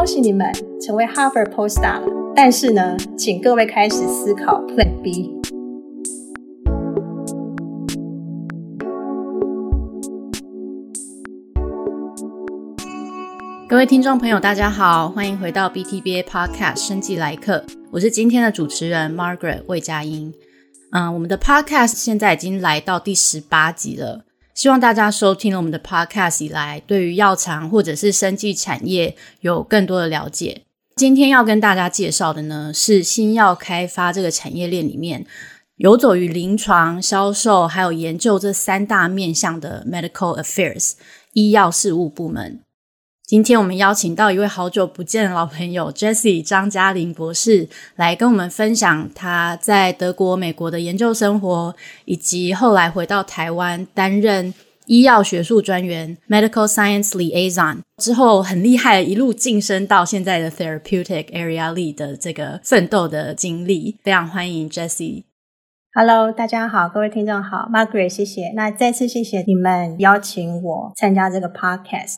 恭喜你们成为 Harvard Postdoc 了。但是呢，请各位开始思考 Plan B。各位听众朋友，大家好，欢迎回到 BTBA Podcast 生计来客，我是今天的主持人 Margaret 魏佳音。嗯，我们的 Podcast 现在已经来到第十八集了。希望大家收听了我们的 podcast 以来，对于药厂或者是生技产业有更多的了解。今天要跟大家介绍的呢，是新药开发这个产业链里面，游走于临床、销售还有研究这三大面向的 Medical Affairs 医药事务部门。今天我们邀请到一位好久不见的老朋友 Jessie 张嘉玲博士来跟我们分享他在德国、美国的研究生活，以及后来回到台湾担任医药学术专员 （Medical Science Liaison） 之后，很厉害一路晋升到现在的 Therapeutic Area Lead 的这个奋斗的经历。非常欢迎 Jessie。Hello，大家好，各位听众好，Margaret，谢谢。那再次谢谢你们邀请我参加这个 Podcast。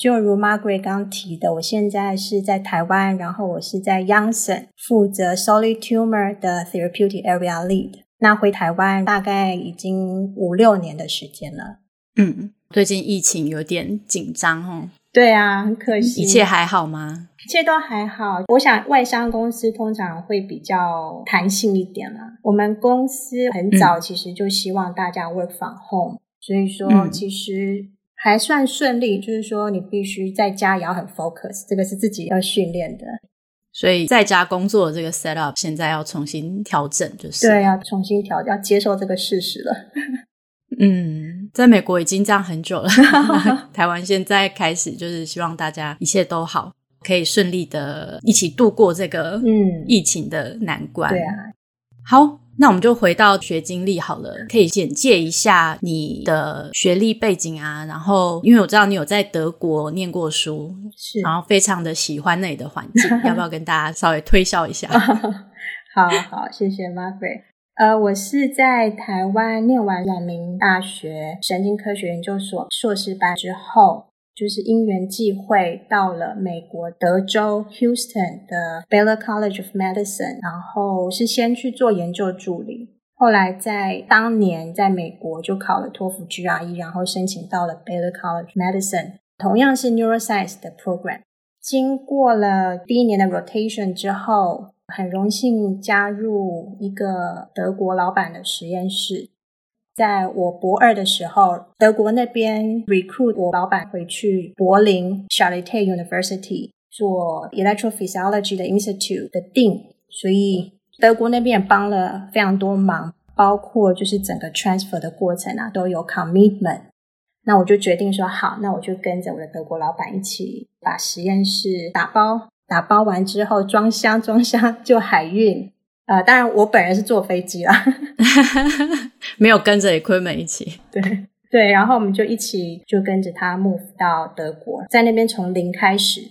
就如 Margaret 刚提的，我现在是在台湾，然后我是在 Janssen 负责 Solid Tumor 的 Therapeutic Area Lead。那回台湾大概已经五六年的时间了。嗯，最近疫情有点紧张哦。对啊，很可惜。一切还好吗？一切都还好。我想外商公司通常会比较弹性一点啦。我们公司很早其实就希望大家 work from home，、嗯、所以说其实。还算顺利，就是说你必须在家也要很 focus，这个是自己要训练的。所以在家工作的这个 set up 现在要重新调整，就是对，要重新调，要接受这个事实了。嗯，在美国已经这样很久了，台湾现在开始就是希望大家一切都好，可以顺利的一起度过这个嗯疫情的难关。对啊，好。那我们就回到学经历好了，可以简介一下你的学历背景啊。然后，因为我知道你有在德国念过书，是，然后非常的喜欢那里的环境，要不要跟大家稍微推销一下？好好，谢谢 Margaret。呃，我是在台湾念完阳明大学神经科学研究所硕士班之后。就是因缘际会到了美国德州 Houston 的 Baylor College of Medicine，然后是先去做研究助理，后来在当年在美国就考了托福 GRE，然后申请到了 Baylor College of Medicine，同样是 Neuroscience 的 program。经过了第一年的 rotation 之后，很荣幸加入一个德国老板的实验室。在我博二的时候，德国那边 recruit 我老板回去柏林 Charité University 做 Electrophysiology 的 Institute 的定所以德国那边也帮了非常多忙，包括就是整个 transfer 的过程啊，都有 commitment。那我就决定说好，那我就跟着我的德国老板一起把实验室打包，打包完之后装箱，装箱就海运。呃，当然我本人是坐飞机啦，没有跟着 equipment 一起。对对，然后我们就一起就跟着他 move 到德国，在那边从零开始，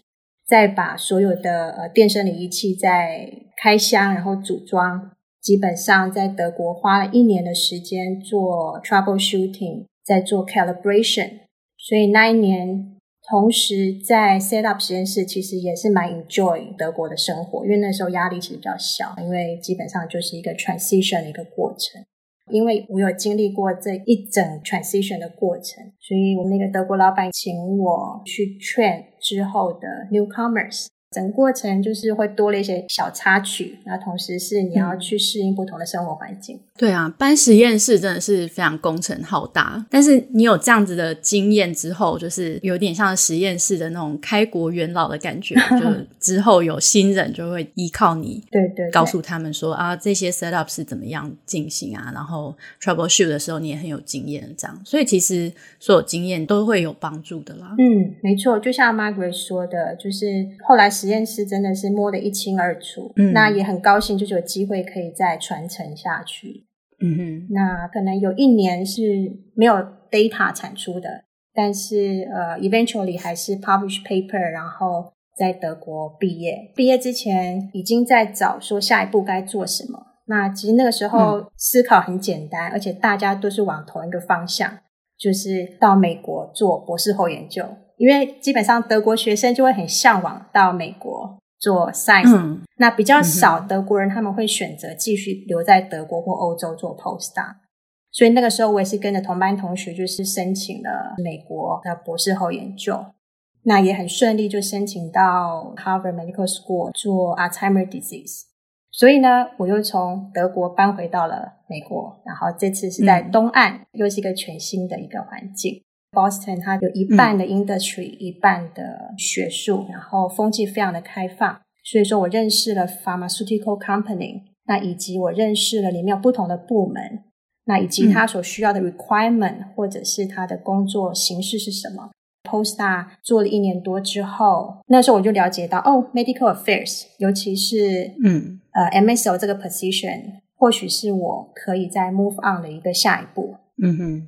再把所有的呃电生理仪器再开箱，然后组装。基本上在德国花了一年的时间做 troubleshooting，再做 calibration，所以那一年。同时，在 set up 实验室其实也是蛮 enjoy 德国的生活，因为那时候压力其实比较小，因为基本上就是一个 transition 的一个过程。因为我有经历过这一整 transition 的过程，所以我那个德国老板请我去 train 之后的 newcomers。整个过程就是会多了一些小插曲，那同时是你要去适应不同的生活环境。对啊，搬实验室真的是非常工程浩大，但是你有这样子的经验之后，就是有点像实验室的那种开国元老的感觉，就 之后有新人就会依靠你，对，对对，告诉他们说啊，这些 set up 是怎么样进行啊，然后 troubleshoot 的时候你也很有经验，这样，所以其实所有经验都会有帮助的啦。嗯，没错，就像 Margaret 说的，就是后来。实验室真的是摸得一清二楚，嗯，那也很高兴，就是有机会可以再传承下去。嗯哼，那可能有一年是没有 data 产出的，但是呃，eventually 还是 publish paper，然后在德国毕业。毕业之前已经在找说下一步该做什么。那其实那个时候思考很简单，嗯，而且大家都是往同一个方向，就是到美国做博士后研究，因为基本上德国学生就会很向往到美国做 science，、嗯、那比较少德国人他们会选择继续留在德国或欧洲做 postdoc，所以那个时候我也是跟着同班同学，就是申请了美国的博士后研究，那也很顺利就申请到 Harvard Medical School 做 Alzheimer disease。所以呢，我又从德国搬回到了美国，然后这次是在东岸，嗯、又是一个全新的一个环境。Boston 它有一半的 industry，、嗯、一半的学术，然后风气非常的开放。所以说我认识了 pharmaceutical company，那以及我认识了里面有不同的部门，那以及它所需要的 requirement、嗯、或者是它的工作形式是什么。Postdoc 做了一年多之后，那时候我就了解到，哦，medical affairs，尤其是嗯呃 MSO 这个 position，或许是我可以再 move on 的一个下一步。嗯哼，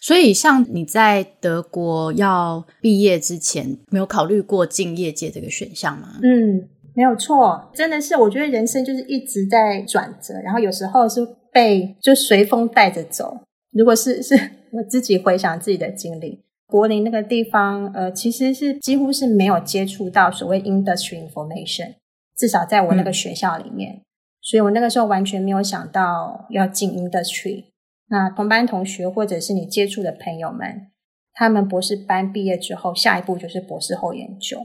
所以像你在德国要毕业之前，没有考虑过进业界这个选项吗？嗯，没有错，真的是，我觉得人生就是一直在转折，然后有时候是被就随风带着走。如果是是我自己回想自己的经历。柏林那个地方，呃，其实是几乎是没有接触到所谓 industry information，至少在我那个学校里面，嗯、所以我那个时候完全没有想到要进 industry。那同班同学或者是你接触的朋友们，他们博士班毕业之后，下一步就是博士后研究。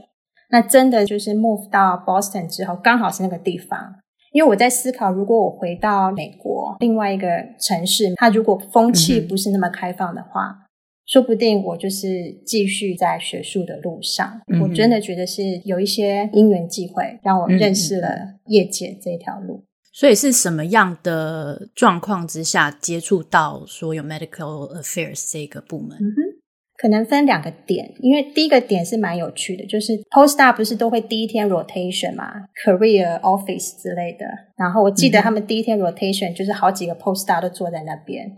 那真的就是 move 到 Boston 之后，刚好是那个地方，因为我在思考，如果我回到美国另外一个城市，它如果风气不是那么开放的话。嗯说不定我就是继续在学术的路上，嗯、我真的觉得是有一些因缘际会让我认识了业界这条路。所以是什么样的状况之下接触到说有 medical affairs 这个部门？嗯哼，可能分两个点，因为第一个点是蛮有趣的，就是 postdoc 不是都会第一天 rotation 嘛，career office 之类的。然后我记得他们第一天 rotation 就是好几个 postdoc 都坐在那边，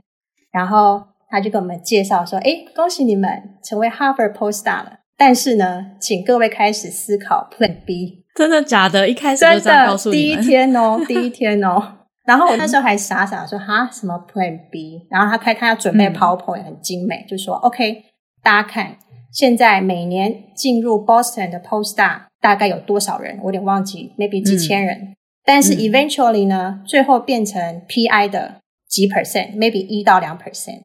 然后。他就跟我们介绍说：“哎，恭喜你们成为 Harvard postdoc 了。但是呢，请各位开始思考 Plan B。真的假的？一开始就这样告诉你们？第一天哦，第一天哦。然后我那时候还傻傻说：哈，什么 Plan B？然后他开，他要准备 PowerPoint，很精美，嗯、就说：OK，大家看，现在每年进入 Boston 的 postdoc 大概有多少人？我有点忘记，maybe 几千人。嗯、但是 eventually 呢，嗯、最后变成 PI 的几 percent，maybe 一到两 percent。”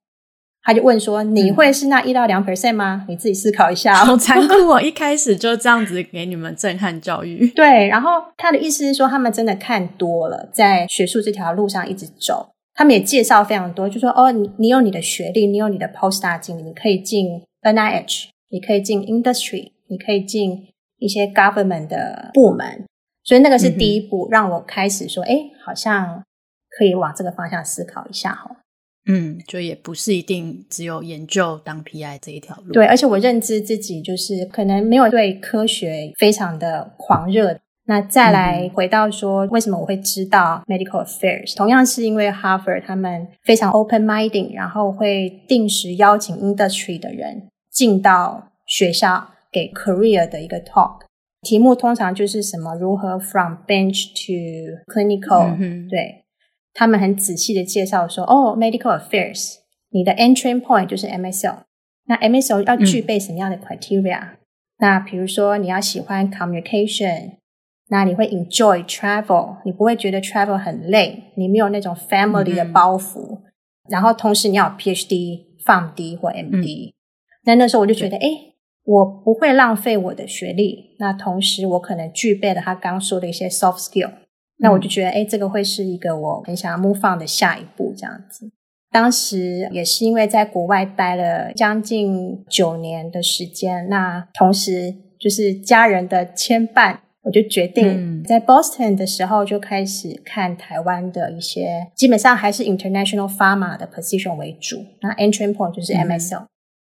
他就问说：“你会是那一到两 percent 吗？你自己思考一下。”好残酷哦！一开始就这样子给你们震撼教育。对，然后他的意思是说，他们真的看多了，在学术这条路上一直走。他们也介绍非常多，就说：“哦，你你有你的学历，你有你的 postdoc 经历，你可以进 NIH，你可以进 industry，你可以进一些 government 的部门。”所以那个是第一步，让我开始说：“哎，好像可以往这个方向思考一下。”哈。嗯，就也不是一定只有研究当 PI 这一条路。对，而且我认知自己就是可能没有对科学非常的狂热。那再来回到说，为什么我会知道 medical affairs？同样是因为 Harvard 他们非常 open-minded，然后会定时邀请 industry 的人进到学校给 career 的一个 talk。题目通常就是什么如何 from bench to clinical，嗯哼，对。他们很仔细的介绍说：“哦，medical affairs，你的 entry point 就是 MSL。那 MSL 要具备什么样的 criteria？、嗯、那比如说你要喜欢 communication，那你会 enjoy travel，你不会觉得 travel 很累，你没有那种 family 的包袱。嗯、然后同时你要有 PhD、PharmD 或 MD。嗯、那那时候我就觉得，哎，我不会浪费我的学历。那同时我可能具备了他刚刚说的一些 soft skill。”那我就觉得，哎，这个会是一个我很想要 move on 的下一步，这样子。当时也是因为在国外待了将近九年的时间，那同时就是家人的牵绊，我就决定在 Boston 的时候就开始看台湾的一些，基本上还是 international pharma 的 position 为主，那 entry point 就是 MSL。嗯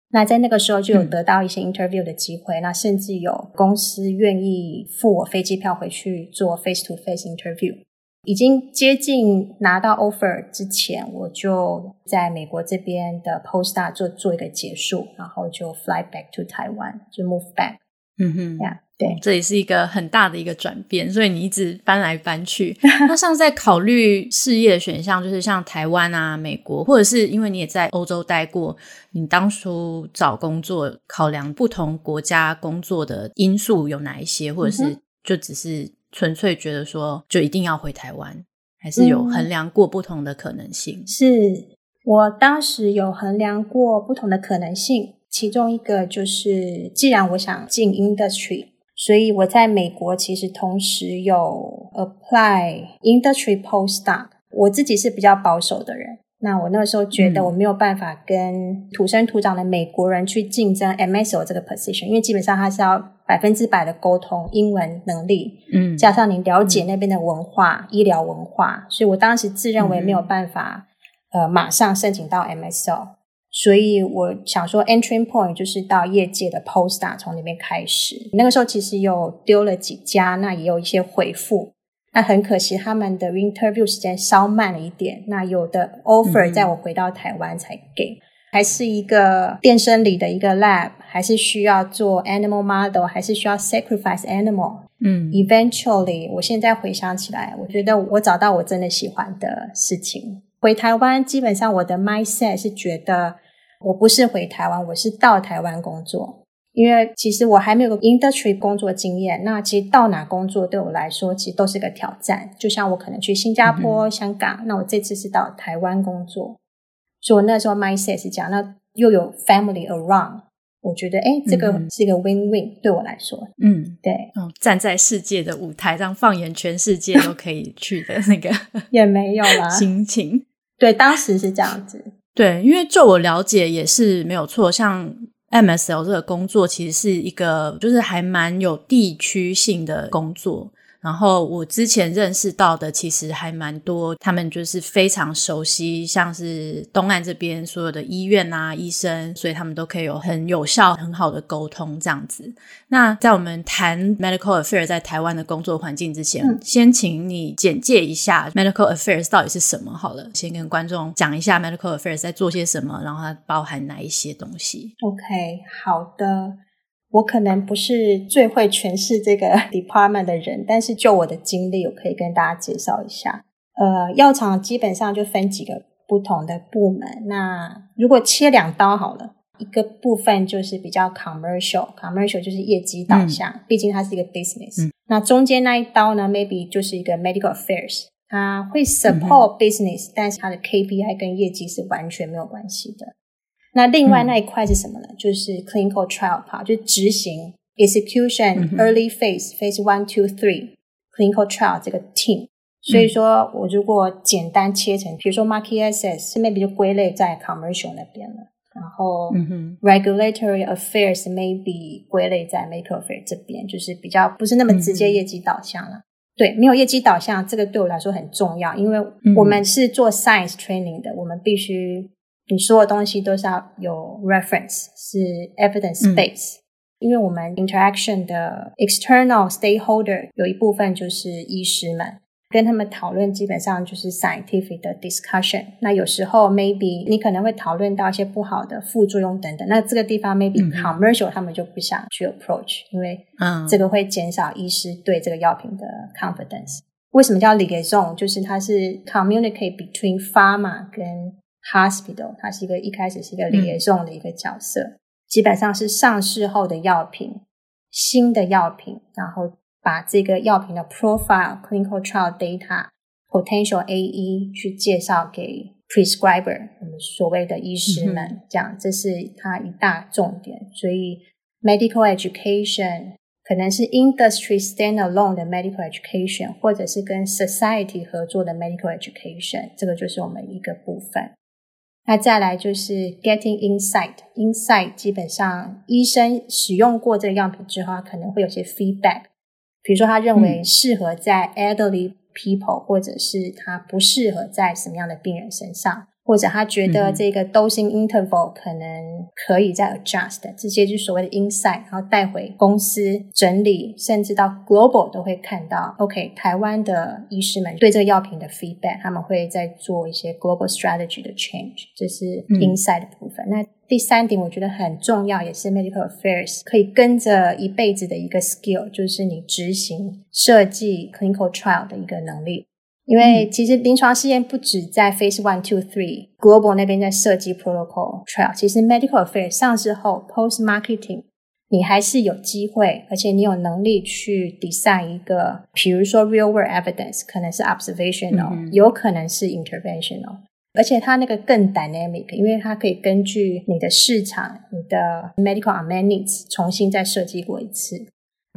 那在那个时候就有得到一些 interview 的机会，嗯、那甚至有公司愿意付我飞机票回去做 face to face interview。已经接近拿到 offer 之前，我就在美国这边的 postdoc 做做一个结束，然后就 fly back to Taiwan，就 move back。嗯哼，呀，对，这也是一个很大的一个转变，所以你一直搬来搬去。那像在考虑事业的选项，就是像台湾啊、美国，或者是因为你也在欧洲待过，你当初找工作考量不同国家工作的因素有哪一些，或者是就只是纯粹觉得说就一定要回台湾，还是有衡量过不同的可能性？嗯、是我当时有衡量过不同的可能性，其中一个就是，既然我想进 industry。所以我在美国其实同时有 apply industry postdoc。我自己是比较保守的人，那我那个时候觉得我没有办法跟土生土长的美国人去竞争 MSO 这个 position，因为基本上他是要百分之百的沟通英文能力，嗯，加上你了解那边的文化、嗯、医疗文化，所以我当时自认为没有办法，嗯、呃，马上申请到 MSL。所以我想说，entry point 就是到业界的 poster 从那边开始。那个时候其实有丢了几家，那也有一些回复。那很可惜，他们的 interview 时间稍慢了一点。那有的 offer 在我回到台湾才给，嗯、还是一个电生理的一个 lab，还是需要做 animal model，还是需要 sacrifice animal。嗯，eventually，我现在回想起来，我觉得我找到我真的喜欢的事情。回台湾，基本上我的 mindset 是觉得。我不是回台湾，我是到台湾工作，因为其实我还没有个 industry 工作经验。那其实到哪工作对我来说，其实都是个挑战。就像我可能去新加坡、嗯、香港，那我这次是到台湾工作，所以我那时候 mindset 是讲，那又有 family around，我觉得哎这个是一个 win win 对我来说。嗯，对，哦，站在世界的舞台上，放眼全世界都可以去的那个也没有啦心情。对，当时是这样子。对，因为就我了解也是没有错，像 MSL 这个工作其实是一个就是还蛮有地区性的工作。然后我之前认识到的，其实还蛮多，他们就是非常熟悉，像是东岸这边所有的医院啊、医生，所以他们都可以有很有效、很好的沟通这样子。那在我们谈 Medical Affairs 在台湾的工作环境之前，嗯、先请你简介一下 Medical Affairs 到底是什么好了，先跟观众讲一下 Medical Affairs 在做些什么，然后它包含哪一些东西。OK，好的。我可能不是最会诠释这个 department 的人，但是就我的经历，我可以跟大家介绍一下。呃，药厂基本上就分几个不同的部门。那如果切两刀好了，一个部分就是比较 commercial，commercial 就是业绩导向，嗯、毕竟它是一个 business。嗯、那中间那一刀呢，maybe 就是一个 medical affairs，它会 support business，、嗯、但是它的 KPI 跟业绩是完全没有关系的。那另外那一块是什么呢？嗯、就是 clinical trial part，就执行 execution、early phase phase one two three clinical trial 这个 team。所以说我如果简单切成，比如说 market access，maybe 就归类在 commercial 那边了。然后 regulatory affairs maybe 归类在 medical affairs 这边，就是比较不是那么直接业绩导向了。嗯、对，没有业绩导向，这个对我来说很重要，因为我们是做 science training 的，我们必须。你所有东西都是要有 reference，是 evidence base，、嗯、因为我们 interaction 的 external stakeholder 有一部分就是医师们，跟他们讨论基本上就是 scientific 的 discussion。那有时候 maybe 你可能会讨论到一些不好的副作用等等，那这个地方 maybe commercial 他们就不想去 approach，、嗯、因为这个会减少医师对这个药品的 confidence。为什么叫 liaison？就是它是 communicate between pharma 跟 Hospital，它是一个一开始是一个 liaison 的一个角色，嗯、基本上是上市后的药品，新的药品，然后把这个药品的 profile、clinical trial data、potential AE 去介绍给 prescriber，我们所谓的医师们，嗯、这样这是它一大重点。所以 medical education 可能是 industry standalone 的 medical education，或者是跟 society 合作的 medical education，这个就是我们一个部分。那再来就是 getting insight，insight 基本上医生使用过这个样品之后，他可能会有些 feedback，比如说他认为适合在 elderly people，、嗯、或者是他不适合在什么样的病人身上。或者他觉得这个 dosing interval 可能可以再 adjust，、嗯、这些就是所谓的 insight，然后带回公司整理，甚至到 global 都会看到。OK，台湾的医师们对这个药品的 feedback，他们会在做一些 global strategy 的 change，这是 insight 的部分。嗯、那第三点我觉得很重要，也是 medical affairs 可以跟着一辈子的一个 skill，就是你执行设计 clinical trial 的一个能力。因为其实临床试验不止在 phase one, two, three global 那边在设计 protocol trial，其实 medical affairs 上市后 post marketing，你还是有机会，而且你有能力去 design 一个，比如说 real world evidence，可能是 observational，有可能是 interventional，而且它那个更 dynamic，因为它可以根据你的市场、你的 medical needs 重新再设计过一次。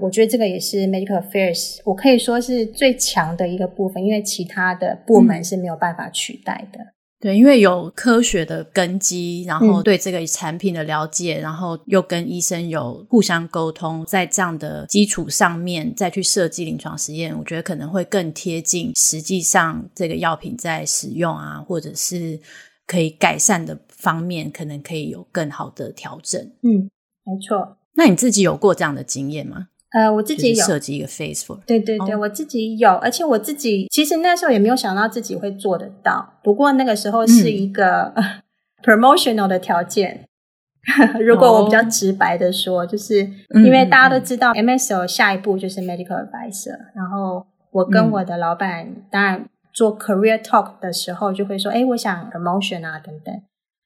我觉得这个也是 medical affairs，我可以说是最强的一个部分，因为其他的部门是没有办法取代的。嗯、对，因为有科学的根基，然后对这个产品的了解，嗯、然后又跟医生有互相沟通，在这样的基础上面再去设计临床实验，我觉得可能会更贴近实际上这个药品在使用啊，或者是可以改善的方面，可能可以有更好的调整。嗯，没错。那你自己有过这样的经验吗？呃，我自己有设计一个 phase four，对对对，哦、我自己有，而且我自己其实那时候也没有想到自己会做得到。不过那个时候是一个、嗯、promotional 的条件。如果我比较直白的说，哦、就是因为大家都知道 MSL 下一步就是 medical advisor，然后我跟我的老板、嗯、当然做 career talk 的时候就会说，哎，我想 promotion 啊等等。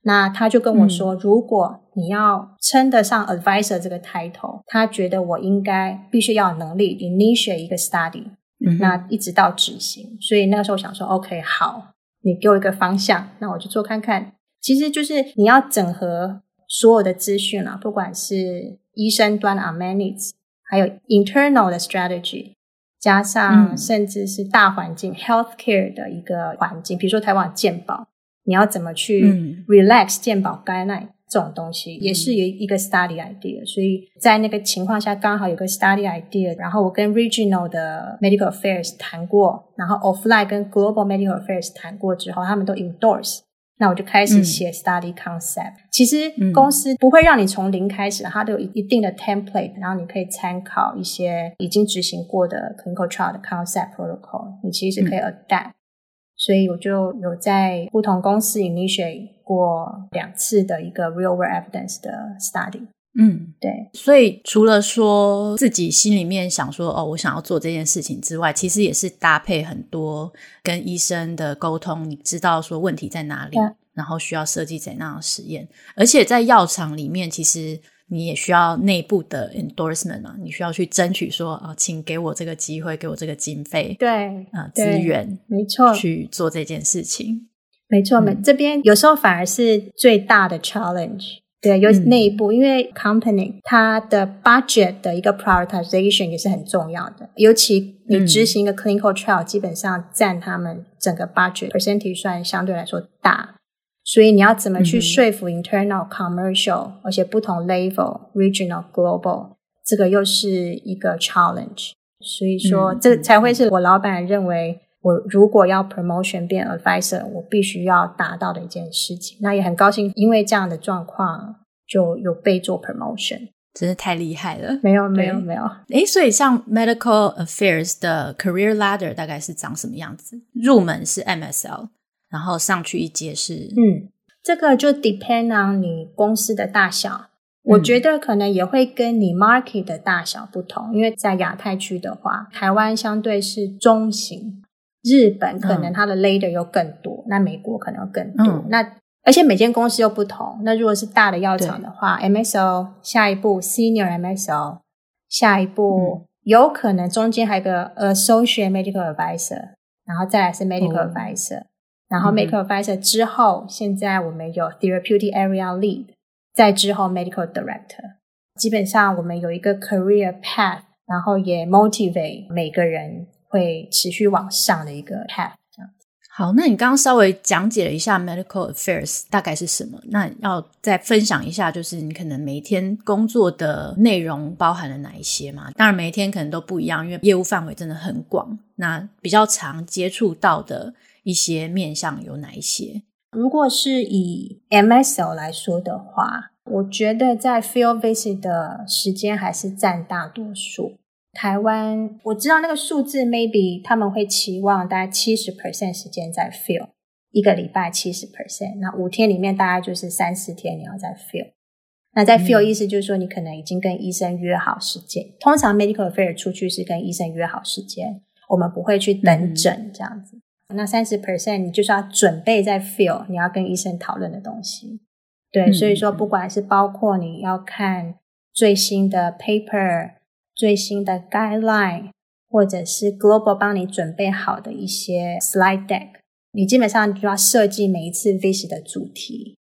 那他就跟我说，嗯、如果你要称得上 advisor 这个 title，他觉得我应该必须要有能力 initiate 一个 study，、嗯、那一直到执行。所以那个时候想说，OK，好，你给我一个方向，那我就做看看。其实就是你要整合所有的资讯啊，不管是医生端的 needs，还有 internal 的 strategy，加上甚至是大环境、嗯、healthcare 的一个环境，比如说台湾健保。你要怎么去 relax 健保 guideline 这种东西，也是有一个 study idea。所以在那个情况下，刚好有个 study idea，然后我跟 regional 的 medical affairs 谈过，然后 offline 跟 global medical affairs 谈过之后，他们都 endorse，那我就开始写 study concept。其实公司不会让你从零开始，它都有一定的 template，然后你可以参考一些已经执行过的 clinical trial 的 concept protocol，你其实可以 adapt。所以我就有在不同公司 initiate 过两次的一个 real world evidence 的 study。嗯，对。所以除了说自己心里面想说哦，我想要做这件事情之外，其实也是搭配很多跟医生的沟通，你知道说问题在哪里，对然后需要设计怎样的实验，而且在药厂里面其实。你也需要内部的 endorsement 啊，你需要去争取说啊，请给我这个机会，给我这个经费，对啊，资源，没错，去做这件事情，没错，没、嗯、这边有时候反而是最大的 challenge，对，有内部，嗯、因为 company 它的 budget 的一个 prioritization 也是很重要的，尤其你执行一个 clinical trial，、嗯、基本上占他们整个 budget percentage 算相对来说大。所以你要怎么去说服 internal、commercial，、嗯、而且不同 level、regional、global，这个又是一个 challenge。所以说，这才会是我老板认为我如果要 promotion 变 advisor，我必须要达到的一件事情。那也很高兴，因为这样的状况就有被做 promotion，真是太厉害了。没有，没有，没有。诶，所以像 medical affairs 的 career ladder 大概是长什么样子？入门是 MSL。然后上去一阶是，嗯，这个就 depend on 你公司的大小，嗯、我觉得可能也会跟你 market 的大小不同，因为在亚太区的话，台湾相对是中型，日本可能它的 ladder 又更多，嗯、那美国可能更多，嗯、那而且每间公司又不同，那如果是大的药厂的话，MSO 下一步 senior MSO 下一步、嗯、有可能中间还有个 associate medical advisor，然后再来是 medical advisor、嗯。然后 medical advisor 之后，嗯、现在我们有 therapeutic area lead，再之后 medical director。基本上我们有一个 career path，然后也 motivate 每个人会持续往上的一个 path。这样子。好，那你刚刚稍微讲解了一下 medical affairs 大概是什么，那要再分享一下，就是你可能每一天工作的内容包含了哪一些嘛？当然每一天可能都不一样，因为业务范围真的很广。那比较常接触到的。一些面向有哪一些？如果是以 MSL 来说的话，我觉得在 field visit 的时间还是占大多数。台湾我知道那个数字，maybe 他们会期望大概七十 percent 时间在 field，一个礼拜七十 percent，那五天里面大概就是三四天你要在 fill。那在 Feel 意思就是说，你可能已经跟医生约好时间。嗯、通常 medical affair 出去是跟医生约好时间，我们不会去等诊这样子。嗯、那三十 percent 你就是要准备在 feel 你要跟医生讨论的东西。对，嗯、所以说不管是包括你要看最新的 paper、最新的 guideline，或者是 global 帮你准备好的一些 slide deck，你基本上就要设计每一次 visit 的主题。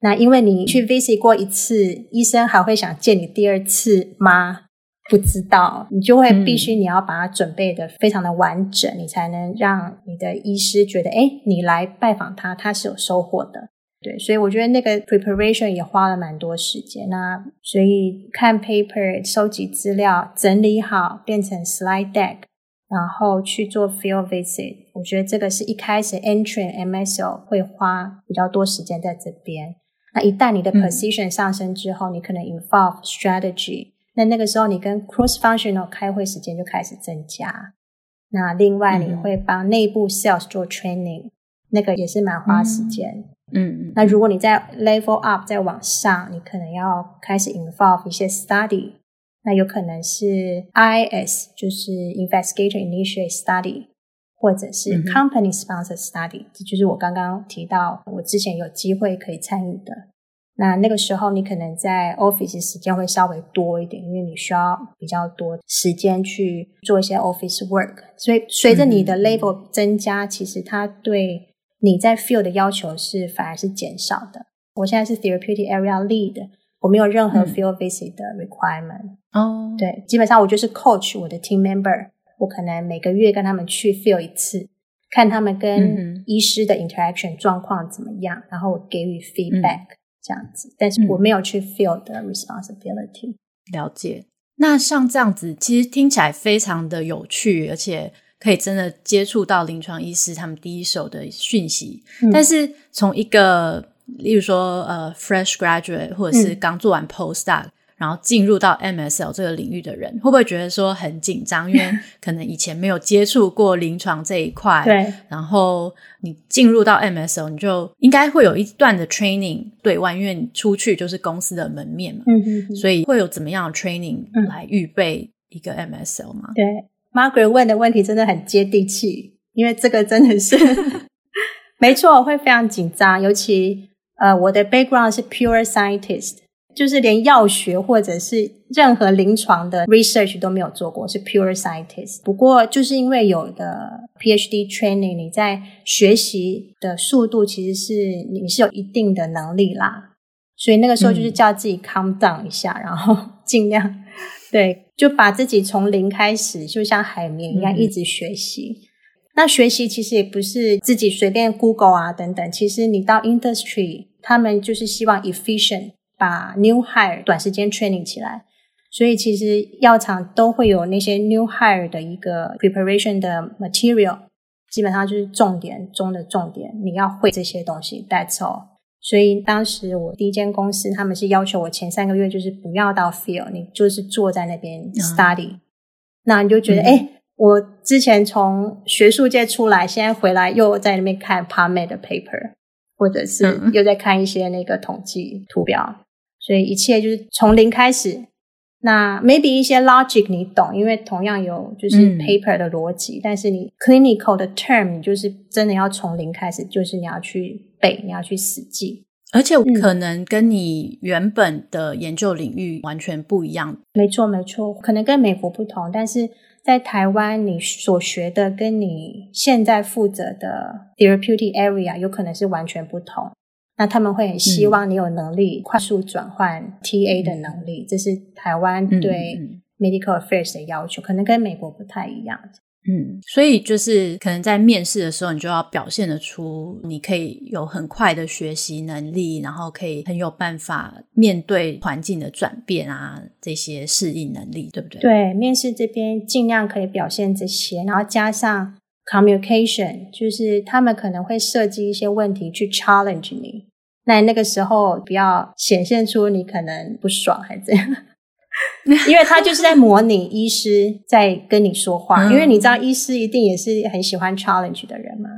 那因为你去 visit 过一次，医生还会想见你第二次吗？不知道，你就会必须你要把它准备的非常的完整，嗯、你才能让你的医师觉得，哎，你来拜访他，他是有收获的。对，所以我觉得那个 preparation 也花了蛮多时间。那所以看 paper、收集资料、整理好，变成 slide deck，然后去做 field visit，我觉得这个是一开始 entry MSO 会花比较多时间在这边。那一旦你的 position 上升之后，嗯、你可能 involve strategy，那那个时候你跟 cross functional 开会时间就开始增加。那另外你会帮内部 sales 做 training，那个也是蛮花时间。嗯嗯。那如果你在 level up 再往上，你可能要开始 involve 一些 study，那有可能是 IS，就是 investigator initiate study。或者是 company sponsored study，这、嗯、就是我刚刚提到我之前有机会可以参与的。那那个时候你可能在 office 时间会稍微多一点，因为你需要比较多时间去做一些 office work。所以随着你的 level 增加，嗯、其实它对你在 field 的要求是反而是减少的。我现在是 therapeutic area lead，我没有任何 field visit 的 requirement。哦、嗯，对，基本上我就是 coach 我的 team member。我可能每个月跟他们去 field 一次，看他们跟医师的 interaction 状况怎么样，嗯、然后我给予 feedback、嗯、这样子。但是我没有去 field 的 responsibility。了解。那像这样子，其实听起来非常的有趣，而且可以真的接触到临床医师他们第一手的讯息。嗯、但是从一个，例如说呃 fresh graduate 或者是刚做完 postdoc、嗯然后进入到 MSL 这个领域的人，会不会觉得说很紧张？因为 可能以前没有接触过临床这一块。对。然后你进入到 MSL，你就应该会有一段的 training 对外，因为你出去就是公司的门面嘛。嗯嗯。所以会有怎么样的 training 来预备一个 MSL 吗？对，Margaret 问的问题真的很接地气，因为这个真的是 没错，会非常紧张。尤其呃，我的 background 是 pure scientist。就是连药学或者是任何临床的 research 都没有做过，是 pure scientist。不过就是因为有的 PhD training，你在学习的速度其实是你是有一定的能力啦。所以那个时候就是叫自己 calm down 一下，嗯、然后 尽量对，就把自己从零开始，就像海绵一样一直学习。嗯、那学习其实也不是自己随便 Google 啊等等，其实你到 industry，他们就是希望 efficient。把 new hire 短时间 training 起来，所以其实药厂都会有那些 new hire 的一个 preparation 的 material，基本上就是重点中的重点，你要会这些东西。That's all。所以当时我第一间公司，他们是要求我前三个月就是不要到 field，你就是坐在那边 study。嗯、那你就觉得，哎、嗯，我之前从学术界出来，现在回来又在那边看 PubMed 的 paper，或者是又在看一些那个统计图表。所以一切就是从零开始。那 maybe 一些 logic 你懂，因为同样有就是 paper 的逻辑，嗯、但是你 clinical 的 term 你就是真的要从零开始，就是你要去背，你要去死记，而且可能跟你原本的研究领域完全不一样。没错，没错，可能跟美国不同，但是在台湾你所学的跟你现在负责的 therapeutic area 有可能是完全不同。那他们会很希望你有能力快速转换 TA 的能力，嗯、这是台湾对 medical affairs 的要求，可能跟美国不太一样。嗯，所以就是可能在面试的时候，你就要表现得出你可以有很快的学习能力，然后可以很有办法面对环境的转变啊，这些适应能力，对不对？对，面试这边尽量可以表现这些，然后加上 communication，就是他们可能会设计一些问题去 challenge 你。那那个时候不要显现出你可能不爽还是怎样，因为他就是在模拟医师在跟你说话，嗯、因为你知道医师一定也是很喜欢 challenge 的人嘛。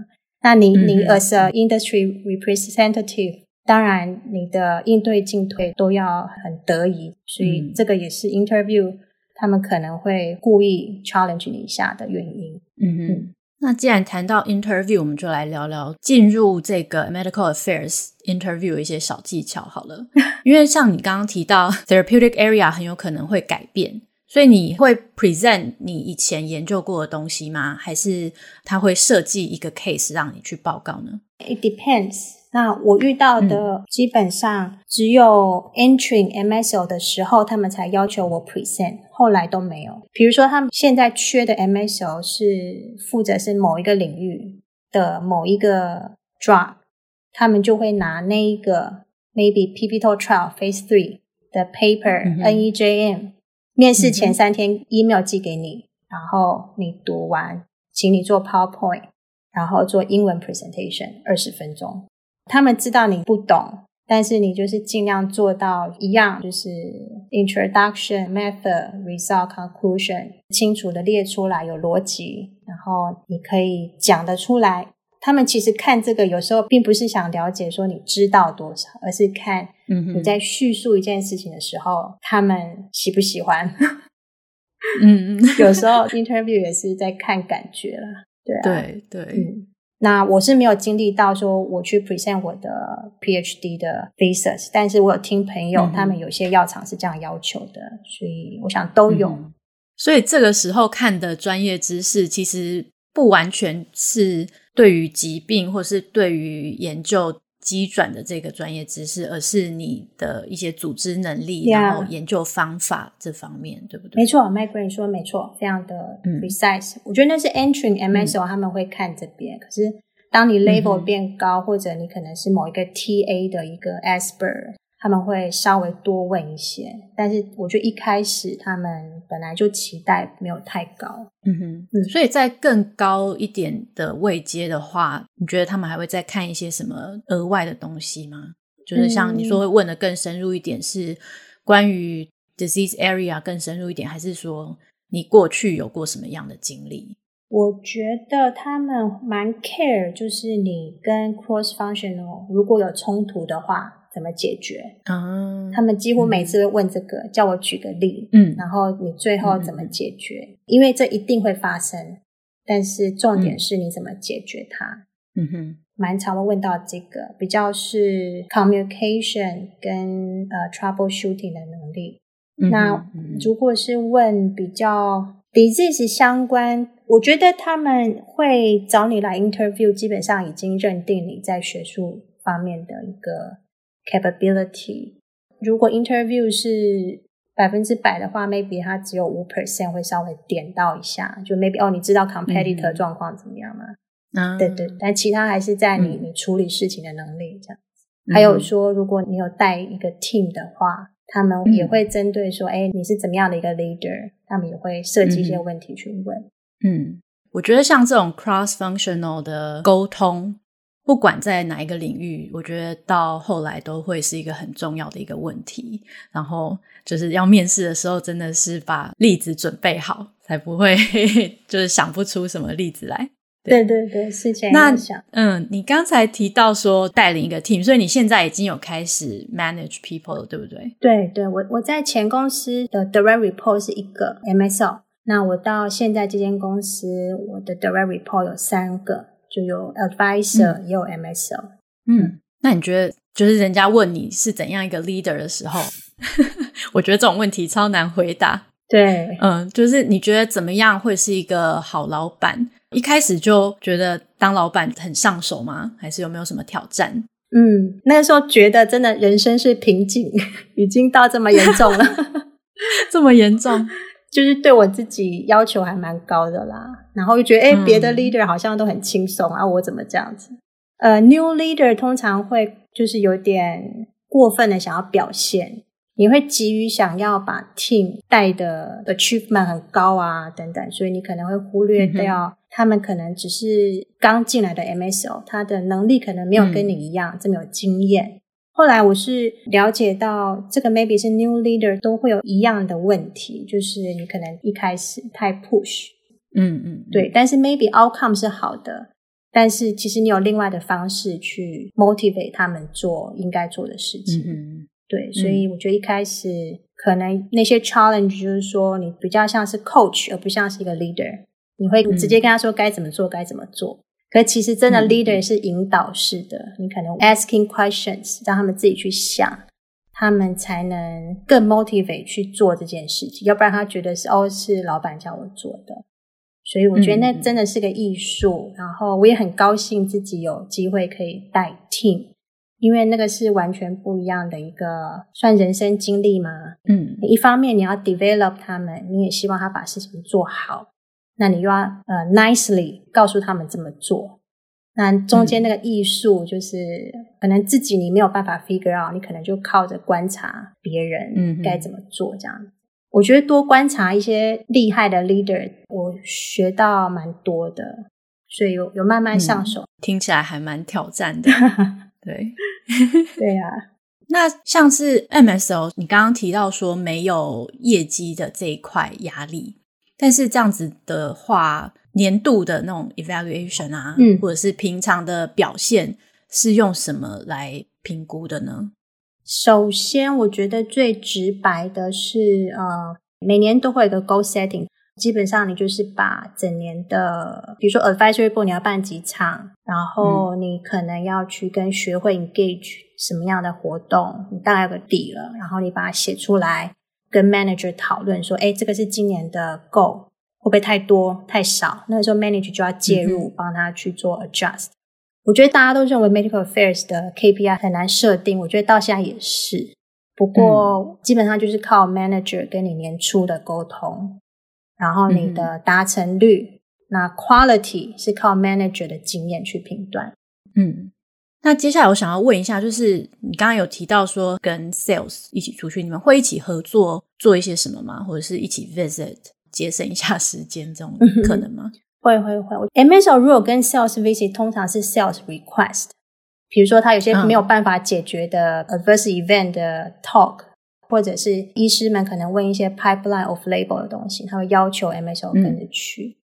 那你你 as a industry representative，当然你的应对进退都要很得宜，所以这个也是 interview 他们可能会故意 challenge 你一下的原因。嗯哼。那既然谈到 interview，我们就来聊聊进入这个 medical affairs interview 一些小技巧好了。因为像你刚刚提到 therapeutic area 很有可能会改变，所以你会 present 你以前研究过的东西吗？还是他会设计一个 case 让你去报告呢？It depends。那我遇到的基本上只有 entering MSO 的时候，他们才要求我 present，后来都没有。比如说，他们现在缺的 MSO 是负责是某一个领域的某一个 drug，他们就会拿那一个 maybe pivotal trial phase three 的 paper、嗯、NEJM，面试前三天 email 寄给你，然后你读完，请你做 PowerPoint，然后做英文 presentation 二十分钟。他们知道你不懂，但是你就是尽量做到一样，就是 introduction, method, result, conclusion，清楚的列出来，有逻辑，然后你可以讲得出来。他们其实看这个有时候并不是想了解说你知道多少，而是看你在叙述一件事情的时候，他们喜不喜欢。嗯嗯，有时候 interview 也是在看感觉啦，对啊，对对，嗯。那我是没有经历到说我去 present 我的 PhD 的 thesis，但是我有听朋友、嗯、他们有些药厂是这样要求的，所以我想都有、嗯。所以这个时候看的专业知识其实不完全是对于疾病或是对于研究机转的这个专业知识，而是你的一些组织能力，Yeah. 然后研究方法这方面，对不对？没错，Margaret 说没错，非常的 precise、嗯。我觉得那是 entering MSO、嗯、他们会看这边。可是当你 level 变高、嗯，或者你可能是某一个 TA 的一个 expert。他们会稍微多问一些，但是我觉得一开始他们本来就期待没有太高，嗯哼，嗯，所以在更高一点的位阶的话，你觉得他们还会再看一些什么额外的东西吗？就是像你说会问的更深入一点，是关于 disease area 更深入一点，还是说你过去有过什么样的经历？我觉得他们蛮 care，就是你跟 cross functional 如果有冲突的话。怎么解决？啊，他们几乎每次会问这个，嗯、叫我举个例，嗯，然后你最后怎么解决？嗯、因为这一定会发生，但是重点是你怎么解决它。嗯哼，蛮常会问到这个，比较是 communication 跟呃 troubleshooting 的能力。嗯、那如果是问比较 disease 相关，我觉得他们会找你来 interview，基本上已经认定你在学术方面的一个。capability，如果 interview 是百分之百的话，maybe 它只有五 percent 会稍微点到一下，就 maybe 哦，你知道 competitor 状况怎么样吗？嗯，对对，但其他还是在你、嗯、你处理事情的能力这样子。还有说，如果你有带一个 team 的话，他们也会针对说，哎、嗯，你是怎么样的一个 leader，他们也会设计一些问题去问。嗯，我觉得像这种 cross functional 的沟通。不管在哪一个领域，我觉得到后来都会是一个很重要的一个问题。然后就是要面试的时候，真的是把例子准备好，才不会 就是想不出什么例子来。对对对，对，是这样。那嗯，你刚才提到说带领一个 team，所以你现在已经有开始 manage people 了，对不对？对对，我我在前公司的 direct report 是一个 MSL，那我到现在这间公司，我的 direct report 有三个。就有 advisor，、嗯、也有 MSL。嗯，那你觉得，就是人家问你是怎样一个 leader 的时候，我觉得这种问题超难回答。对，嗯，就是你觉得怎么样会是一个好老板？一开始就觉得当老板很上手吗？还是有没有什么挑战？嗯，那个时候觉得真的人生是瓶颈，已经到这么严重了，这么严重。就是对我自己要求还蛮高的啦，然后又觉得诶别的 leader 好像都很轻松、嗯、啊，我怎么这样子？呃，new leader 通常会就是有点过分的想要表现，你会急于想要把 team 带的 achievement 很高啊等等，所以你可能会忽略掉他们可能只是刚进来的 MSO，他的能力可能没有跟你一样、嗯、这么有经验。后来我是了解到，这个 maybe 是 new leader 都会有一样的问题，就是你可能一开始太 push，嗯嗯，对，但是 maybe outcome 是好的，但是其实你有另外的方式去 motivate 他们做应该做的事情。嗯对，所以我觉得一开始可能那些 challenge 就是说你比较像是 coach，而不像是一个 leader。你会直接跟他说该怎么做，该怎么做。可其实真的 leader 是引导式的，你可能 asking questions，让他们自己去想，他们才能更 motivate 去做这件事情。要不然他觉得是哦，是老板叫我做的。所以我觉得那真的是个艺术。然后我也很高兴自己有机会可以带 team，因为那个是完全不一样的一个算人生经历嘛。嗯，一方面你要 develop 他们，你也希望他把事情做好。那你又要呃 nicely 告诉他们怎么做，那中间那个艺术就是、嗯、可能自己你没有办法 figure out，你可能就靠着观察别人该怎么做这样。嗯、我觉得多观察一些厉害的 leader，我学到蛮多的，所以有有慢慢上手。嗯、听起来还蛮挑战的，对对呀、啊。那像是 MSO，你刚刚提到说没有业绩的这一块压力。但是这样子的话，年度的那种 evaluation 啊，嗯，或者是平常的表现，是用什么来评估的呢？首先，我觉得最直白的是，呃，每年都会有一个 goal setting，基本上你就是把整年的，比如说 advisory board 你要办几场，然后你可能要去跟学会 engage 什么样的活动，你大概有个底了，然后你把它写出来。跟 manager 讨论说，哎，这个是今年的 goal，会不会太多太少？那个时候 manager 就要介入，嗯、帮他去做 adjust。我觉得大家都认为 medical affairs 的 KPI 很难设定，我觉得到现在也是。不过、嗯、基本上就是靠 manager 跟你年初的沟通，然后你的达成率，嗯、那 quality 是靠 manager 的经验去评断。嗯。那接下来我想要问一下，就是你刚刚有提到说跟 sales 一起出去，你们会一起合作做一些什么吗？或者是一起 visit 节省一下时间这种可能吗？会会会。MSO 如果跟 sales visit，通常是 sales request，比如说他有些没有办法解决的 adverse event 的 talk，、嗯、或者是医师们可能问一些 pipeline of label 的东西，他会要求 MSO 跟着去。嗯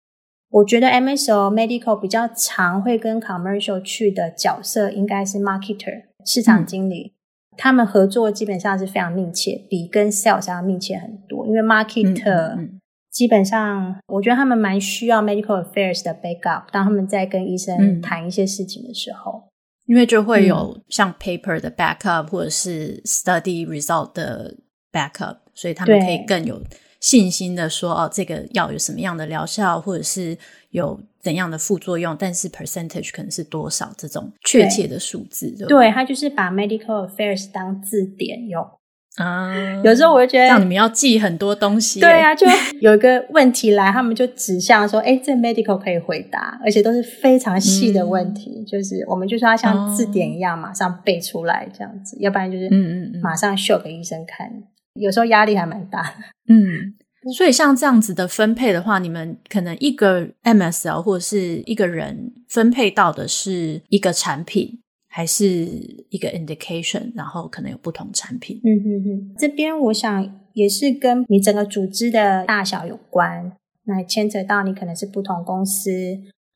我觉得 MSO medical 比较常会跟 commercial 去的角色应该是 marketer 市场经理，嗯、他们合作基本上是非常密切，比跟 sales 要密切很多。因为 marketer 基本上，我觉得他们蛮需要 medical affairs 的 backup，当他们在跟医生谈一些事情的时候，因为就会有像 paper 的 backup 或者是 study result 的 backup，所以他们可以更有。信心的说哦，这个药有什么样的疗效，或者是有怎样的副作用，但是 percentage 可能是多少这种确切的数字，对，他就是把 medical affairs 当字典用啊。有时候我就觉得，让你们要记很多东西。对啊，就有一个问题来，他们就指向说，哎，这 medical 可以回答，而且都是非常细的问题，嗯、就是我们就是要像字典一样马上背出来这样子，哦、要不然就是嗯嗯嗯，马上秀给医生看。有时候压力还蛮大的，嗯，所以像这样子的分配的话，你们可能一个 MSL 或者是一个人分配到的是一个产品，还是一个 indication，然后可能有不同产品。嗯嗯嗯，这边我想也是跟你整个组织的大小有关，那牵扯到你可能是不同公司，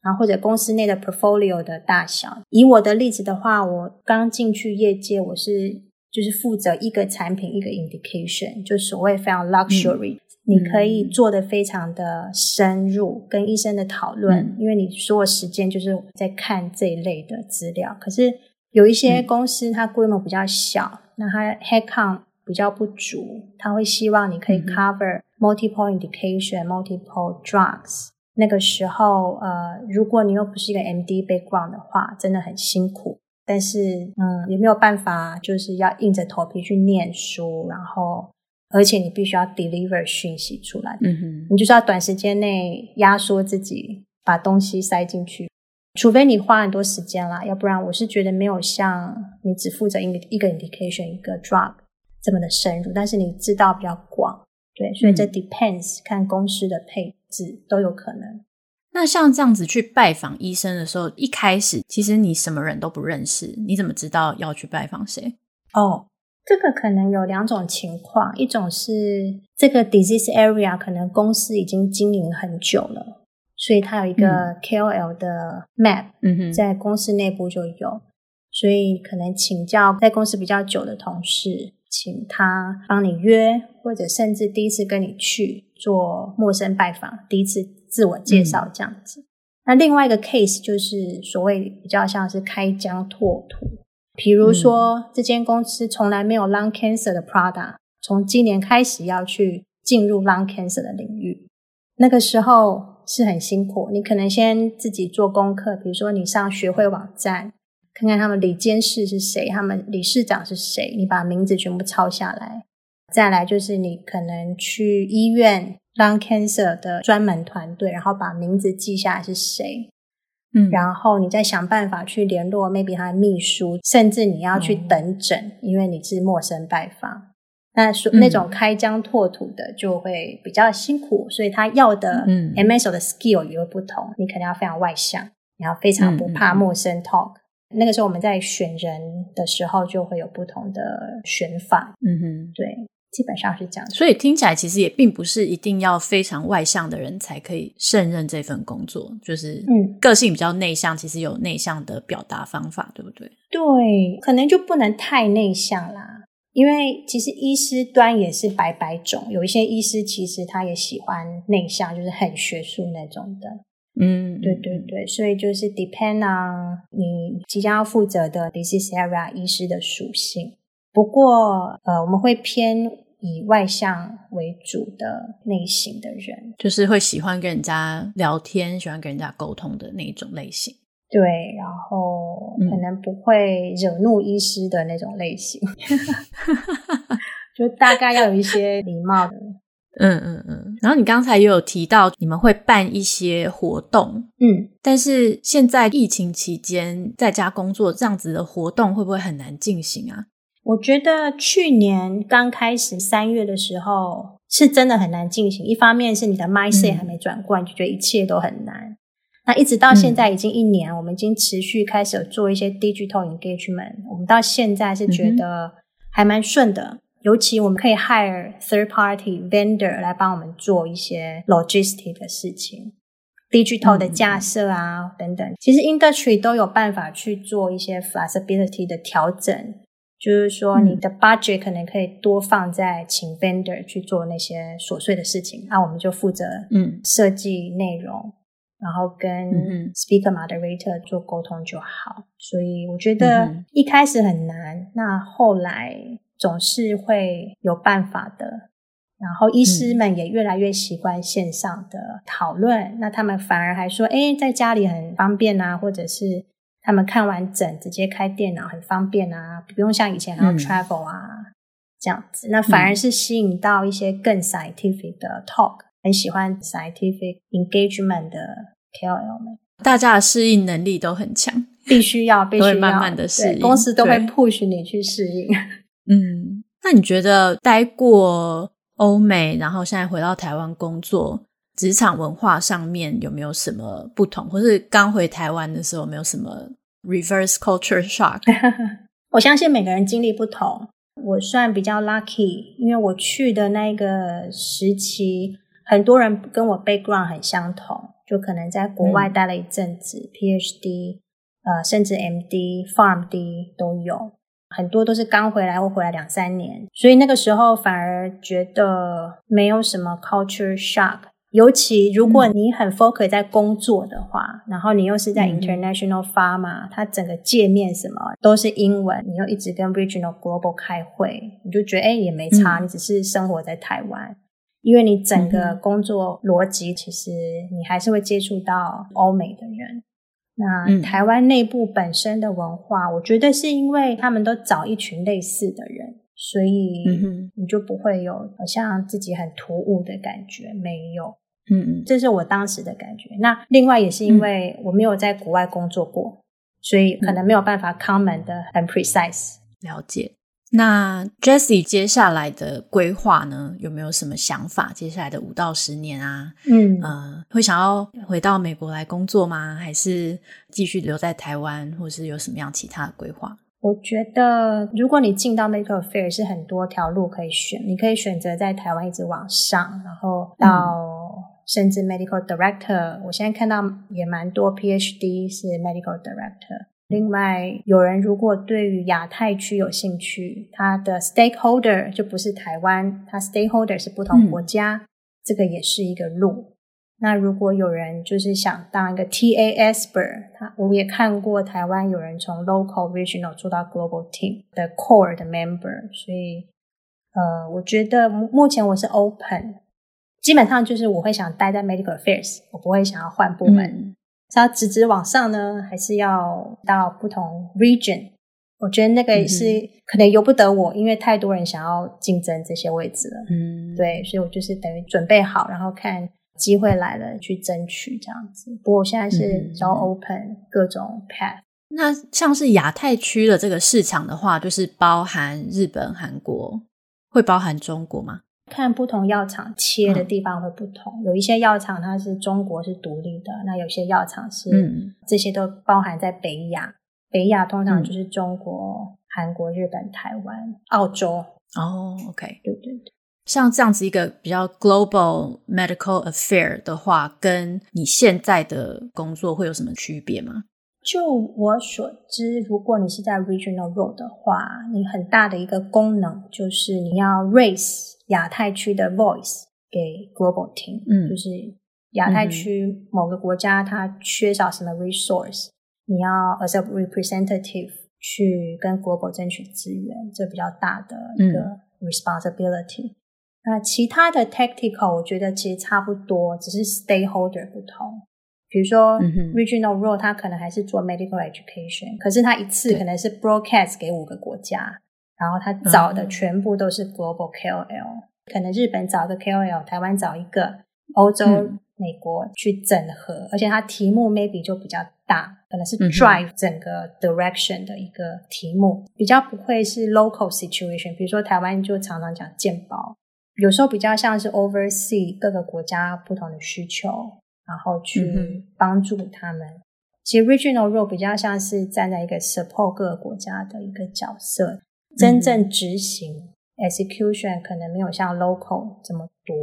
然后或者公司内的 portfolio 的大小。以我的例子的话，我刚进去业界，我是。就是负责一个产品一个 indication，就所谓非常 luxury，、嗯、你可以做得非常的深入，跟医生的讨论，嗯、因为你所有时间就是在看这一类的资料。可是有一些公司它规模比较小，嗯、那它 headcount 比较不足，他会希望你可以 cover multiple indication、嗯、multiple drugs。那个时候，呃，如果你又不是一个 MD background 的话，真的很辛苦。但是，嗯，也没有办法，就是要硬着头皮去念书，然后，而且你必须要 deliver 讯息出来，嗯哼，你就是要短时间内压缩自己，把东西塞进去，除非你花很多时间啦，要不然我是觉得没有像你只负责一个一个 indication 一个 drug 这么的深入，但是你知道比较广，对，所以这 depends、嗯、看公司的配置都有可能。那像这样子去拜访医生的时候，一开始其实你什么人都不认识，你怎么知道要去拜访谁？哦，这个可能有两种情况，一种是这个 disease area 可能公司已经经营很久了，所以它有一个 KOL 的 map，嗯哼，在公司内部就有，所以可能请教在公司比较久的同事，请他帮你约，或者甚至第一次跟你去做陌生拜访，第一次自我介绍这样子。嗯、那另外一个 case 就是所谓比较像是开疆拓土，比如说、嗯、这间公司从来没有 lung cancer 的 product，从今年开始要去进入 lung cancer 的领域，那个时候是很辛苦，你可能先自己做功课，比如说你上学会网站。看看他们理监事是谁，他们理事长是谁，你把名字全部抄下来。再来就是你可能去医院 lung cancer 的专门团队，然后把名字记下来是谁，嗯，然后你再想办法去联络 maybe 他的秘书，甚至你要去等诊，嗯、因为你是陌生拜访。那说那种开疆拓土的就会比较辛苦，所以他要的 MSO 的 skill 也会不同。你可能要非常外向，你要非常不怕陌生 talk。那个时候我们在选人的时候，就会有不同的选法。嗯哼，对，基本上是这样。所以听起来其实也并不是一定要非常外向的人才可以胜任这份工作，就是嗯，个性比较内向，其实有内向的表达方法，对不对？对，可能就不能太内向啦，因为其实医师端也是百百种，有一些医师其实他也喜欢内向，就是很学术那种的。嗯，对对对，所以就是 depend on 你即将要负责的 disease area 医师的属性。不过，呃，我们会偏以外向为主的类型的人，就是会喜欢跟人家聊天，喜欢跟人家沟通的那一种类型。对，然后可能不会惹怒医师的那种类型，嗯、就大概要有一些礼貌的。嗯嗯嗯，然后你刚才也有提到你们会办一些活动，嗯，但是现在疫情期间在家工作这样子的活动会不会很难进行啊？我觉得去年刚开始三月的时候是真的很难进行，一方面是你的 mindset 还没转过来，嗯，就觉得一切都很难。那一直到现在已经一年，嗯，我们已经持续开始有做一些 digital engagement，我们到现在是觉得还蛮顺的。尤其我们可以 hire third party vendor 来帮我们做一些 logistic 的事情，digital 的架设啊、嗯、等等。其实 industry 都有办法去做一些 flexibility 的调整，就是说你的 budget 可能可以多放在请 vendor 去做那些琐碎的事情，那我们就负责嗯设计内容，然后跟 speaker moderator 做沟通就好。所以我觉得一开始很难，那后来。总是会有办法的，然后医师们也越来越习惯线上的讨论，嗯、那他们反而还说，哎，在家里很方便啊，或者是他们看完诊直接开电脑很方便啊，不用像以前还要 travel 啊、嗯、这样子，那反而是吸引到一些更 scientific 的 talk，、嗯、很喜欢 scientific engagement 的 KOL 们，大家的适应能力都很强，必须要必须要。慢慢的适应，公司都会 push 你去适应。嗯，那你觉得待过欧美，然后现在回到台湾工作，职场文化上面有没有什么不同？或是刚回台湾的时候，有没有什么 reverse culture shock？我相信每个人经历不同，我算比较 lucky，因为我去的那个时期，很多人跟我 background 很相同，就可能在国外待了一阵子，嗯，PhD，呃，甚至 MD、PharmD 都有。很多都是刚回来或回来两三年，所以那个时候反而觉得没有什么 culture shock。尤其如果你很 focus 在工作的话，嗯、然后你又是在 international pharma，、嗯、它整个界面什么都是英文，你又一直跟 regional global 开会，你就觉得哎也没差，你只是生活在台湾，嗯、因为你整个工作逻辑其实你还是会接触到欧美的人。那台湾内部本身的文化，嗯，我觉得是因为他们都找一群类似的人，所以你就不会有好像自己很突兀的感觉，没有。嗯嗯，这是我当时的感觉。那另外也是因为我没有在国外工作过，所以可能没有办法 comment 的很 precise。了解。那 Jessie 接下来的规划呢？有没有什么想法？接下来的五到十年啊，嗯呃，会想要回到美国来工作吗？还是继续留在台湾，或是有什么样其他的规划？我觉得，如果你进到 Medical Affairs 是很多条路可以选，你可以选择在台湾一直往上，然后到甚至 medical director。我现在看到也蛮多 PhD 是 medical director。另外，有人如果对于亚太区有兴趣，他的 stakeholder 就不是台湾，他 stakeholder 是不同国家，嗯、这个也是一个路。那如果有人就是想当一个 TA expert，他我也看过台湾有人从 local regional 做到 global team 的 core 的 member，所以呃，我觉得目前我是 open，基本上就是我会想待在 medical affairs，我不会想要换部门。嗯是要直直往上呢，还是要到不同 region？我觉得那个是可能由不得我，因为太多人想要竞争这些位置了。嗯，对，所以我就是等于准备好，然后看机会来了去争取这样子。不过我现在是比较 open 各种 path。那像是亚太区的这个市场的话，就是包含日本、韩国，会包含中国吗？看不同药厂切的地方会不同，嗯、有一些药厂它是中国是独立的，那有些药厂是、嗯、这些都包含在北亚。北亚通常就是中国、韩、嗯、国、日本、台湾、澳洲。哦，OK，对对对。像这样子一个比较 global medical affair 的话，跟你现在的工作会有什么区别吗？就我所知，如果你是在 regional role 的话，你很大的一个功能就是你要 raise 亚太区的 voice 给 global team，嗯，就是亚太区某个国家它缺少什么 resource，、嗯、你要 as a representative 去跟 global 争取资源，这比较大的一个 responsibility。嗯、那其他的 tactical 我觉得其实差不多，只是 stakeholder 不同。比如说、嗯、哼 regional role 它可能还是做 medical education，可是它一次可能是 broadcast 给五个国家。然后他找的全部都是 global KOL，、嗯、可能日本找个 KOL，台湾找一个，欧洲、嗯、美国去整合，而且他题目 maybe 就比较大，可能是 drive 整个 direction 的一个题目，嗯、比较不会是 local situation。比如说台湾就常常讲健保，有时候比较像是 oversee 各个国家不同的需求，然后去帮助他们。嗯、其实 regional role 比较像是站在一个 support 各个国家的一个角色。真正执行、嗯、execution 可能没有像 local 这么多，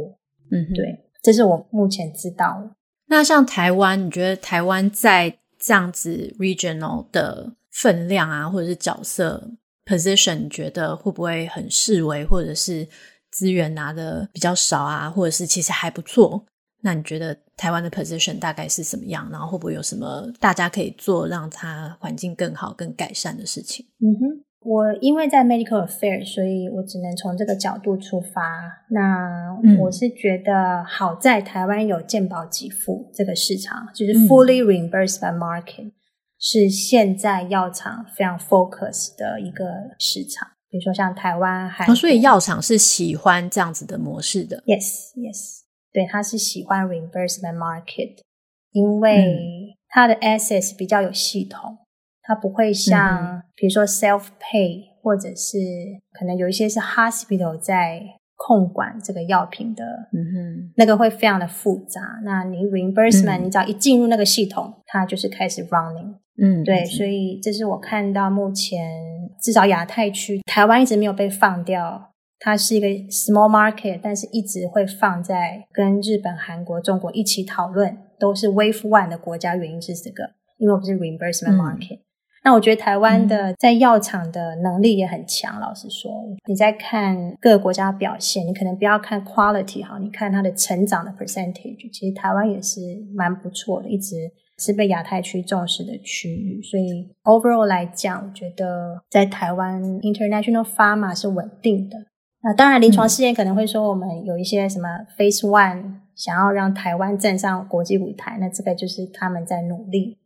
嗯哼，对，这是我目前知道的。那像台湾，你觉得台湾在这样子 regional 的分量啊，或者是角色 position，你觉得会不会很式微，或者是资源拿的比较少啊，或者是其实还不错？那你觉得台湾的 position 大概是什么样？然后会不会有什么大家可以做，让它环境更好、更改善的事情？嗯哼。我因为在 medical affairs，所以我只能从这个角度出发。那我是觉得好在台湾有健保给付这个市场，就是 fully reimbursed by market，、嗯、是现在药厂非常 focus 的一个市场。比如说像台湾还，哦，所以药厂是喜欢这样子的模式的。Yes, yes，对，他是喜欢 reimbursed by market，因为他的 access 比较有系统。它不会像，比如说 self pay，或者是可能有一些是 hospital 在控管这个药品的，嗯哼，那个会非常的复杂。那你 reimbursement，、嗯、你只要一进入那个系统，它就是开始 running，嗯，对，所以这是我看到目前至少亚太区台湾一直没有被放掉，它是一个 small market，但是一直会放在跟日本、韩国、中国一起讨论，都是 wave one 的国家，原因是这个，因为我不是 reimbursement market。嗯那我觉得台湾的在药厂的能力也很强。嗯、老实说，你在看各个国家表现，你可能不要看 quality 哈，你看它的成长的 percentage，其实台湾也是蛮不错的，一直是被亚太区重视的区域。所以 overall 来讲，我觉得在台湾 international pharma 是稳定的。那当然，临床试验可能会说我们有一些什么 phase one 想要让台湾站上国际舞台，那这个就是他们在努力。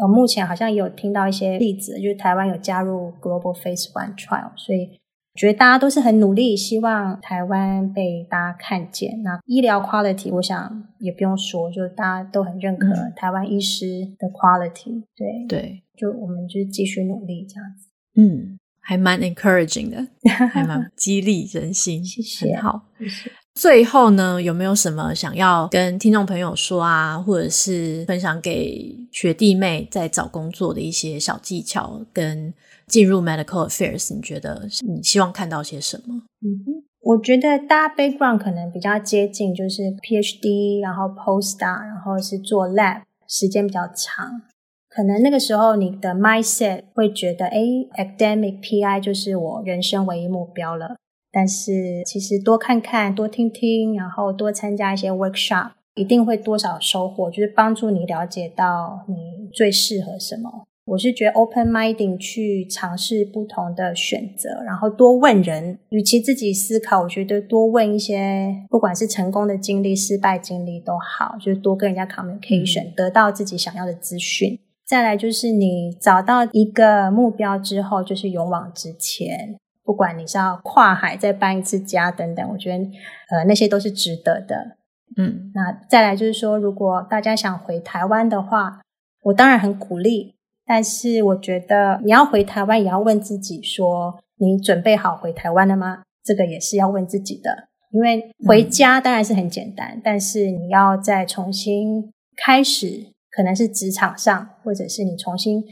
呃，目前好像也有听到一些例子，就是台湾有加入 Global Phase One Trial，所以觉得大家都是很努力，希望台湾被大家看见。那医疗 quality，我想也不用说，就大家都很认可台湾医师的 quality。对对，就我们就继续努力这样子。嗯，还蛮 encouraging 的，还蛮 激励人心。谢谢，好，谢谢。最后呢，有没有什么想要跟听众朋友说啊，或者是分享给学弟妹在找工作的一些小技巧，跟进入 medical affairs，你觉得你希望看到些什么？嗯哼，我觉得大家 background 可能比较接近，就是 PhD，然后 Postdoc，然后是做 lab，时间比较长。可能那个时候你的 mindset 会觉得，哎，academic PI 就是我人生唯一目标了。但是其实多看看，多听听，然后多参加一些 workshop，一定会多少收获，就是帮助你了解到你最适合什么。我是觉得 open minding 去尝试不同的选择，然后多问人，与其自己思考，我觉得多问一些，不管是成功的经历、失败经历都好，就是多跟人家 communication，嗯，得到自己想要的资讯。再来就是你找到一个目标之后，就是勇往直前。不管你是要跨海再搬一次家等等，我觉得呃那些都是值得的。嗯，那再来就是说，如果大家想回台湾的话，我当然很鼓励。但是我觉得你要回台湾，也要问自己说，你准备好回台湾了吗？这个也是要问自己的。因为回家当然是很简单，嗯，但是你要再重新开始，可能是职场上，或者是你重新。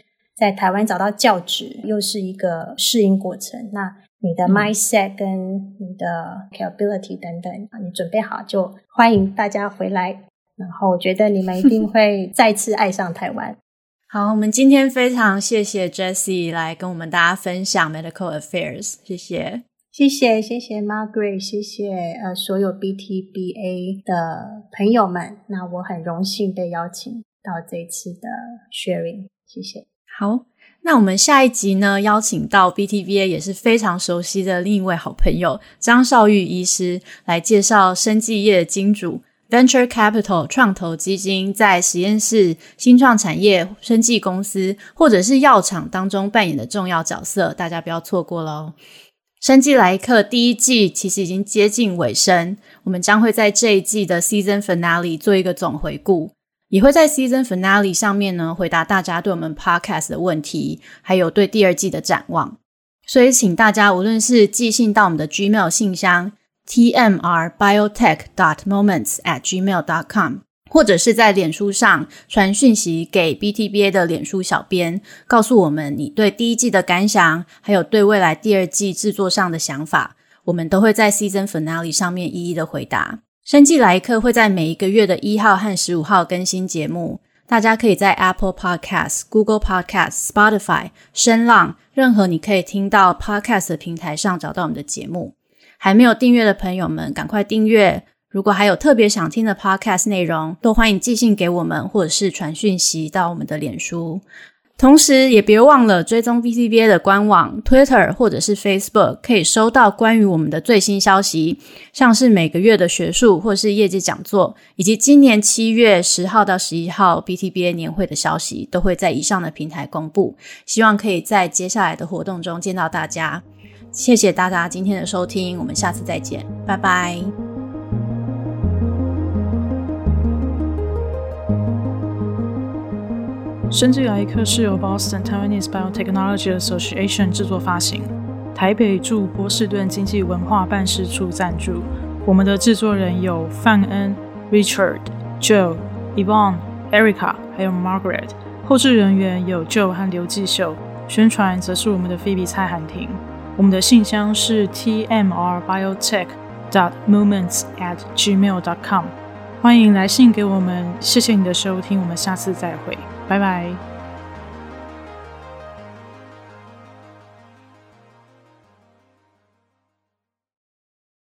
在台湾找到教职，又是一个适应过程。那你的 mindset 跟你的 capability 等等，你准备好就欢迎大家回来。然后我觉得你们一定会再次爱上台湾。好，我们今天非常谢谢 Jessie 来跟我们大家分享 medical affairs，谢谢，谢谢，谢谢 Margaret，谢谢呃所有 BTBA 的朋友们。那我很荣幸被邀请到这次的 sharing，谢谢。好，那我们下一集呢，邀请到 BTBA 也是非常熟悉的另一位好朋友张绍玉医师来介绍生技业的金主 Venture Capital 创投基金在实验室、新创产业、生技公司或者是药厂当中扮演的重要角色，大家不要错过喽。生技来客第一季其实已经接近尾声，我们将会在这一季的 Season Finale 做一个总回顾。也会在 Season Finale 上面呢，回答大家对我们 Podcast 的问题，还有对第二季的展望。所以，请大家无论是寄信到我们的 Gmail 信箱 tmrbiotech.dot.moments@gmail.com，或者是在脸书上传讯息给 BTBA 的脸书小编，告诉我们你对第一季的感想，还有对未来第二季制作上的想法，我们都会在 Season Finale 上面一一的回答。生技来客会在每一个月的一号和十五号更新节目，大家可以在 Apple Podcast、Google Podcast、Spotify、声浪任何你可以听到 Podcast 的平台上找到我们的节目。还没有订阅的朋友们，赶快订阅！如果还有特别想听的 Podcast 内容，都欢迎寄信给我们，或者是传讯息到我们的脸书。同时，也别忘了追踪 BTBA 的官网、Twitter 或者是 Facebook，可以收到关于我们的最新消息，像是每个月的学术或是业绩讲座，以及今年七月十号到十一号 BTBA 年会的消息，都会在以上的平台公布。希望可以在接下来的活动中见到大家。谢谢大家今天的收听，我们下次再见，拜拜。生技来一课是由 Boston Taiwanese Biotechnology Association 制作发行，台北驻波士顿经济文化办事处赞助。我们的制作人有范恩、Richard、Joe、Yvonne、Erica，还有 Margaret。后制人员有 Joe 和刘继秀，宣传则是我们的 Phoebe 蔡涵婷。我们的信箱是 tmrbiotech dot moments at gmail dot com 欢迎来信给我们。谢谢你的收听，我们下次再会。拜拜。